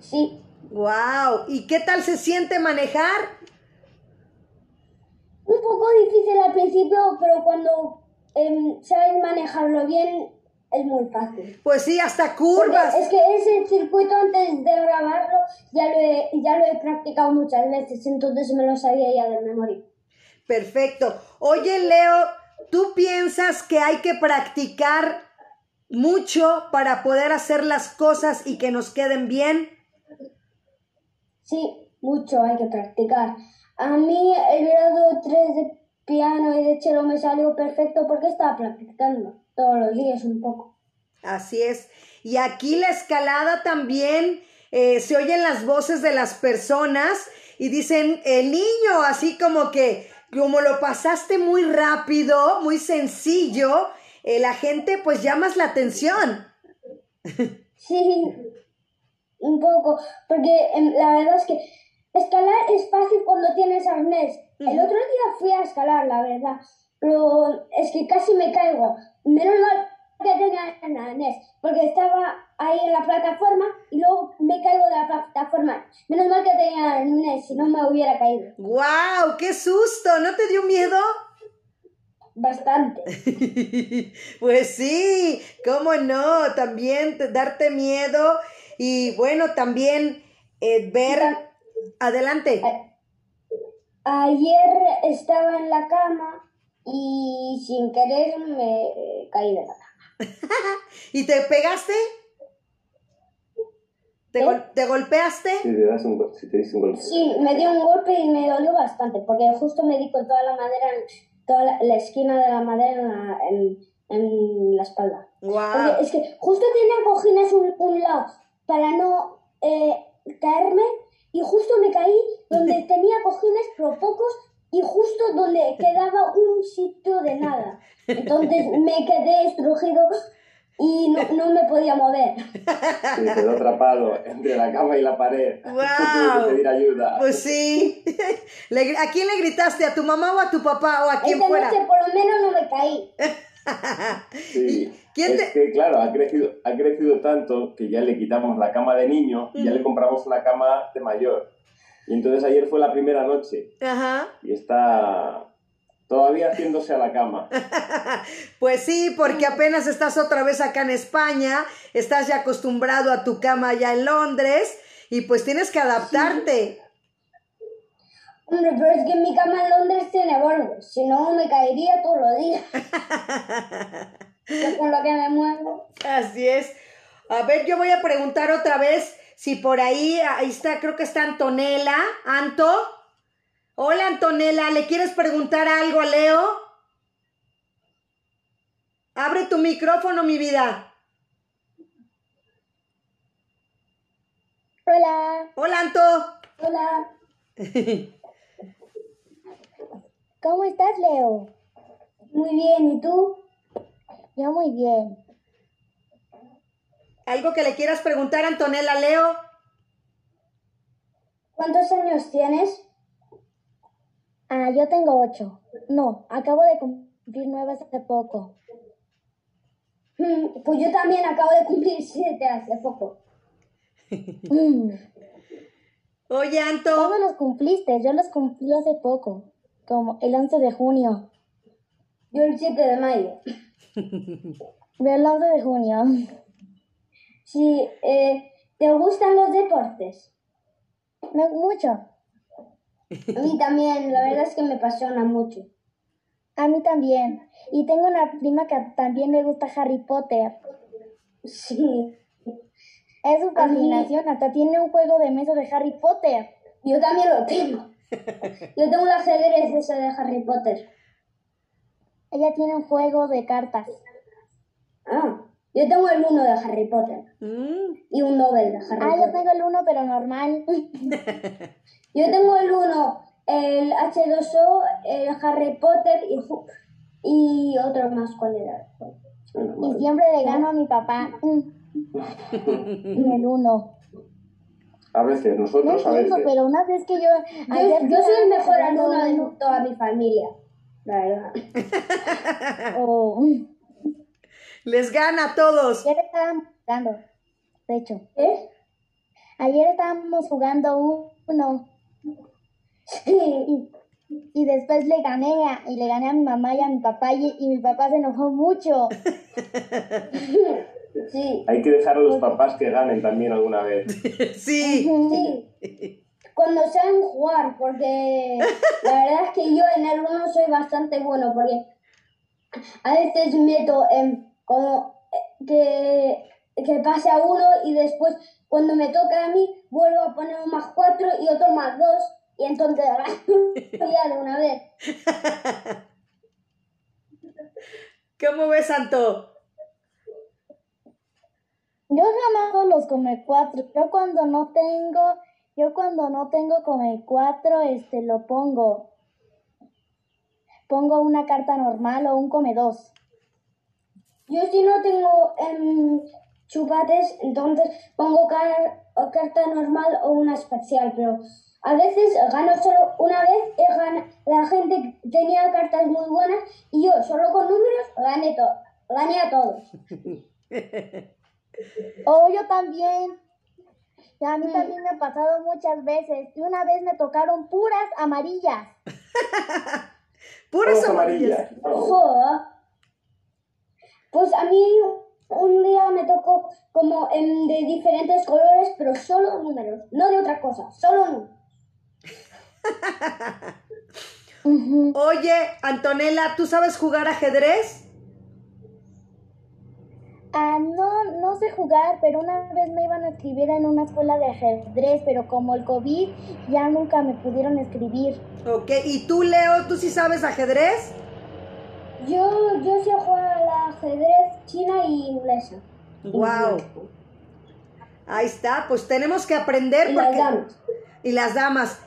Sí, ¡Wow! ¿Y qué tal se siente manejar? un poco difícil al principio, pero cuando em, sabes manejarlo bien es muy fácil. Pues sí, hasta Porque curvas. es que ese circuito antes de grabarlo ya lo, he, ya lo he practicado muchas veces, entonces me lo sabía ya de memoria. Perfecto. Oye, Leo, ¿tú piensas que hay que practicar mucho para poder hacer las cosas y que nos queden bien? Sí, mucho hay que practicar. A mí el grado 3 de piano y de cello me salió perfecto porque estaba practicando todos los días un poco. Así es. Y aquí la escalada también eh, se oyen las voces de las personas y dicen, el niño, así como que, como lo pasaste muy rápido, muy sencillo, eh, la gente pues llamas la atención. Sí, un poco, porque em, la verdad es que escalar es fácil cuando tienes arnés. El otro día fui a escalar, la verdad, pero es que casi me caigo. Menos mal que tenía el arnés, porque estaba ahí en la plataforma y luego me caigo de la plataforma. Menos mal que tenía el arnés, si no me hubiera caído. ¡Guau! ¡Qué susto! ¿No te dio miedo? Bastante. pues sí, cómo no, también te- darte miedo y bueno, también eh, ver... Adelante. Ayer estaba en la cama y sin querer me caí de la cama. ¿Y te pegaste? ¿Te, ¿Eh? gol- te golpeaste? Si te, das un, si te diste un golpe. Sí, me dio un golpe y me dolió bastante, porque justo me di con toda la madera, en- toda la, la esquina de la madera en la, en, en la espalda. ¡Wow! Porque es que justo tenía cojines un, un lado para no eh, caerme y justo me caí donde tenía cojines pero pocos y justo donde quedaba un sitio de nada. Entonces me quedé estrujido y no, no me podía mover. Sí, quedó atrapado entre la cama y la pared. Tuve que pedir ayuda. Pues sí. ¿A quién le gritaste? ¿A tu mamá o a tu papá o a quien Esta fuera? noche por lo menos no me caí. Sí. ¿Quién es te- que, claro, ha crecido, ha crecido tanto que ya le quitamos la cama de niño y ya le compramos una cama de mayor. Y entonces ayer fue la primera noche Ajá. y está todavía haciéndose a la cama. Pues sí, porque apenas estás otra vez acá en España, estás ya acostumbrado a tu cama allá en Londres y pues tienes que adaptarte. Hombre, pero es que mi cama en Londres tiene bordes, si no me caería todos los días. Con lo que me muevo. Así es. A ver, yo voy a preguntar otra vez si por ahí, ahí está, creo que está Antonella. Anto. Hola Antonella, ¿le quieres preguntar algo a Leo? Abre tu micrófono, mi vida. Hola, Hola Anto. hola. ¿Cómo estás, Leo? Muy bien, ¿y tú? Yo muy bien. ¿Algo que le quieras preguntar a Antonella, Leo? ¿Cuántos años tienes? Ah, yo tengo ocho. No, acabo de cumplir nueve hace poco. Mm, pues yo también acabo de cumplir siete hace poco. Mm. Oye, Anto. ¿Cuándo los cumpliste? Yo los cumplí hace poco, como el 11 de junio. Yo el 7 de mayo. El 11 de junio. Sí, eh, ¿te gustan los deportes? Me, mucho. A mí también, la verdad es que me apasiona mucho. A mí también. Y tengo una prima que también le gusta Harry Potter. Sí. Es su fascinación, hasta tiene un juego de mesa de Harry Potter. Yo también lo tengo. Yo tengo el ajedrez ese de Harry Potter. Ella tiene un juego de cartas. Ah, yo tengo el uno de Harry Potter. Mm, Y un Nobel de Harry Potter. Ah, yo tengo el uno, pero normal. yo tengo el uno, el H2O, el Harry Potter y, y otro más, ¿cuál era? Y siempre le gano a mi papá. En el uno. A veces, No nosotros a entiendo, veces. pero una vez que yo... Yo, yo soy el mejor alumno de toda mi familia. la verdad. O Les gana a todos. ayer estábamos jugando, de hecho. ¿Eh? Ayer estábamos jugando uno y después le gané a, y le gané a mi mamá y a mi papá y, y mi papá se enojó mucho. Sí. Hay que dejar a los papás que ganen también alguna vez. Sí. Sí. Cuando saben jugar, porque la verdad es que yo en el uno soy bastante bueno, porque a veces meto en como eh, que, que pase a uno y después cuando me toca a mí vuelvo a poner un más cuatro y otro más dos y entonces ya de una vez. ¿Cómo ves, Santo? Yo jamás los come cuatro. Yo cuando no tengo, yo cuando no tengo come cuatro, este lo pongo. Pongo una carta normal o un come dos. Yo si no tengo em, chupates, entonces pongo car- carta normal o una especial, pero a veces gano solo una vez, he gan- la gente tenía cartas muy buenas y yo solo con números gané, to- gané a todos. O yo también. Y a mí también me ha pasado muchas veces. Y una vez me tocaron puras amarillas. Puras amarillas. amarillas. No. Pues a mí un día me tocó como em, de diferentes colores, pero solo números, no de otra cosa, solo números. Oye, Antonella, ¿tú sabes jugar ajedrez? Ah, no, no sé jugar, pero una vez me iban a escribir en una escuela de ajedrez, pero como el COVID ya nunca me pudieron escribir. Ok, ¿y tú, Leo, tú sí sabes ajedrez? Yo, yo sé jugar al ajedrez china y inglesa. Wow. Ahí está, pues tenemos que aprender Y porque... las damas. Y las damas.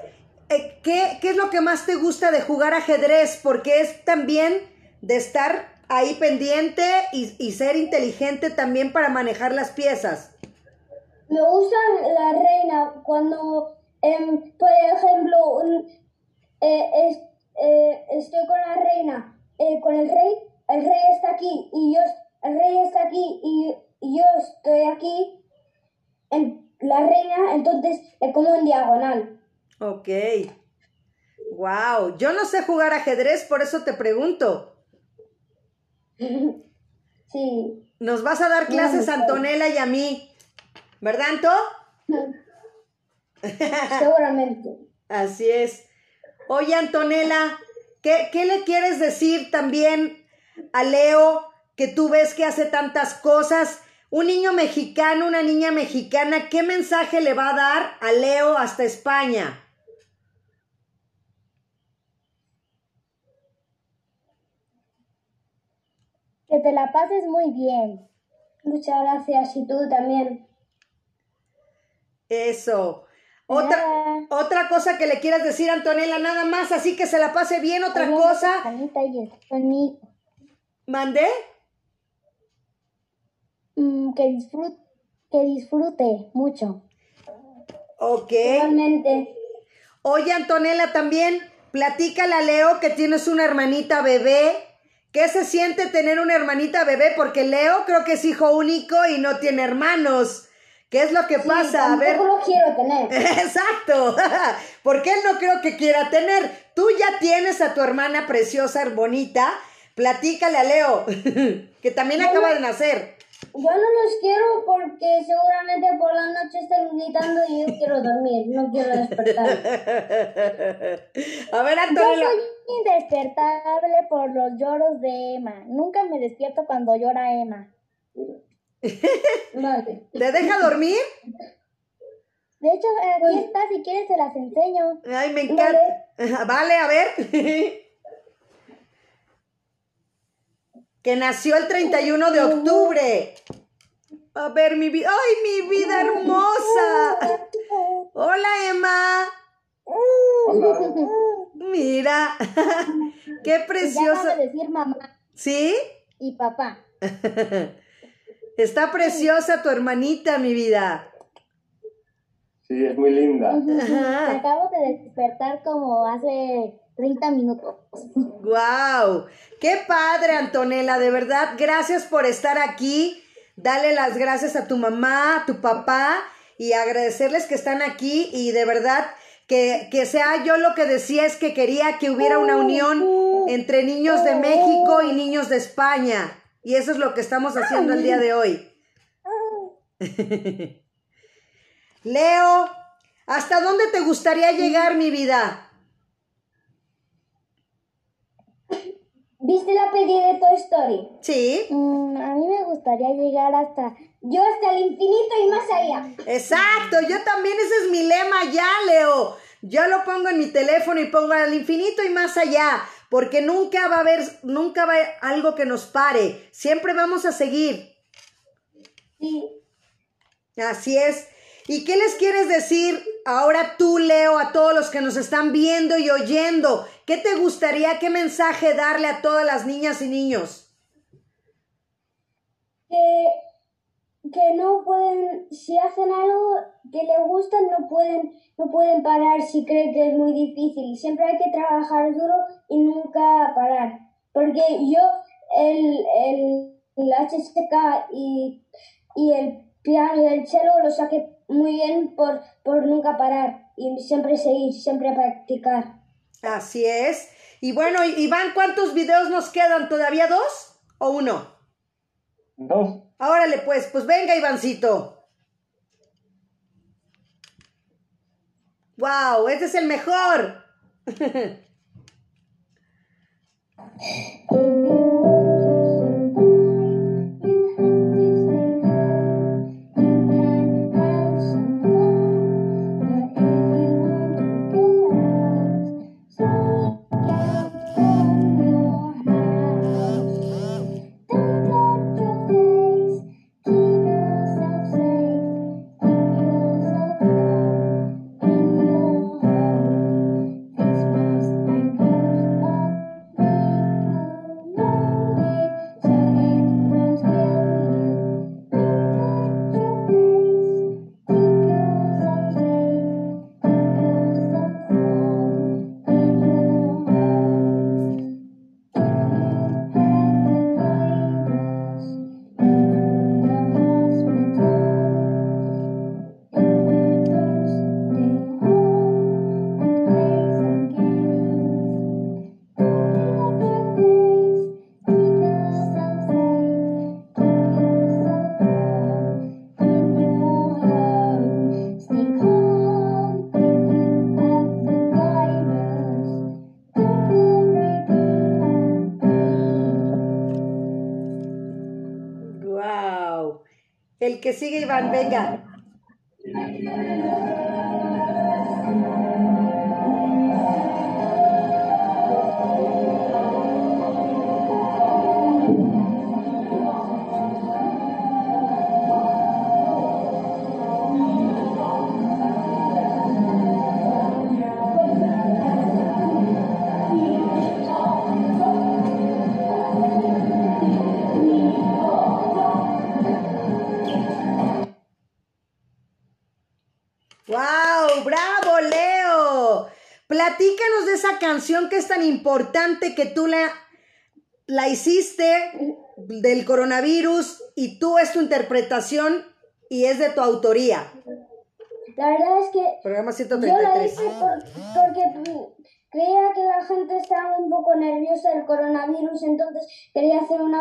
Eh, ¿qué, ¿Qué es lo que más te gusta de jugar ajedrez? Porque es también de estar ahí pendiente y, y ser inteligente también para manejar las piezas. Me gusta la reina cuando, em, por ejemplo, un- eh, es- eh, estoy con la reina, eh, con el rey, el rey está aquí y yo, el rey está aquí y, y yo estoy aquí, en la reina, entonces es como en diagonal. Ok. Wow. Yo no sé jugar ajedrez, por eso te pregunto. Sí, Nos vas a dar clases a Antonella y a mí. ¿Verdad, Anto? seguramente. Así es. Oye, Antonella, ¿qué, qué le quieres decir también a Leo que tú ves que hace tantas cosas? Un niño mexicano, una niña mexicana, ¿qué mensaje le va a dar a Leo hasta España? Que te la pases muy bien. Muchas gracias y tú también. Eso. Otra, otra cosa que le quieras decir a Antonella, nada más, así que se la pase bien. Otra cosa, mandé. Mm, que disfrute, que disfrute mucho. Ok. Oye, Antonella, también platícale a Leo que tienes una hermanita bebé. ¿Qué se siente tener una hermanita bebé? Porque Leo creo que es hijo único y no tiene hermanos. ¿Qué es lo que Sí, pasa? A ver. lo quiero tener. Exacto. Porque él no creo que quiera tener. Tú ya tienes a tu hermana preciosa, bonita. Platícale a Leo, que también acaba de nacer. Yo no los quiero porque seguramente por la noche están gritando y yo quiero dormir, no quiero despertar. A ver, Yo Antonella. soy indespertable por los lloros de Emma. Nunca me despierto cuando llora Emma. Vale. ¿Te deja dormir? De hecho, aquí está, si quieres se las enseño. Ay, me encanta. Vale, a ver. que nació el 31 de octubre. A ver, mi vida. ¡Ay, mi vida hermosa! Hola, Emma. Mira. Qué Y ya preciosa. sabe decir mamá ¿Sí? y papá. Está preciosa tu hermanita, mi vida. Sí, es muy linda. Me acabo de despertar como hace 30 minutos. ¡Guau! ¡Qué padre, Antonella! De verdad, gracias por estar aquí. Dale las gracias a tu mamá, a tu papá y agradecerles que están aquí y de verdad que, que sea yo lo que decía es que quería que hubiera una unión entre niños de México y niños de España. Y eso es lo que estamos haciendo el día de hoy. Leo, ¿hasta dónde te gustaría llegar, mi vida? ¿Viste la peli de Toy Story? Sí. Mm, a mí me gustaría llegar hasta... Yo hasta el infinito y más allá. Exacto, yo también, ese es mi lema ya, Leo. Yo lo pongo en mi teléfono y pongo al infinito y más allá, porque nunca va a haber, nunca va a haber algo que nos pare. Siempre vamos a seguir. Sí. Así es. ¿Y qué les quieres decir ahora tú, Leo, a todos los que nos están viendo y oyendo? ¿Qué te gustaría, qué mensaje darle a todas las niñas y niños? Que no pueden, si hacen algo que les gusta, no pueden, no pueden parar si creen que es muy difícil. Siempre hay que trabajar duro y nunca parar. Porque yo el, el, el HSK y, y el piano y el cello lo saqué muy bien por, por nunca parar y siempre seguir, siempre practicar. Así es. Y bueno, Iván, ¿cuántos videos nos quedan? ¿Todavía dos o uno? Dos. Órale, pues, pues venga, Ivancito. ¡Wow! ¡Este es el mejor! El que sigue, Iván, venga. Canción que es tan importante que tú la, la hiciste del coronavirus y tú es tu interpretación y es de tu autoría. La verdad es que Programa yo la 133. hice por- porque creía que la gente estaba un poco nerviosa del coronavirus, entonces quería hacer una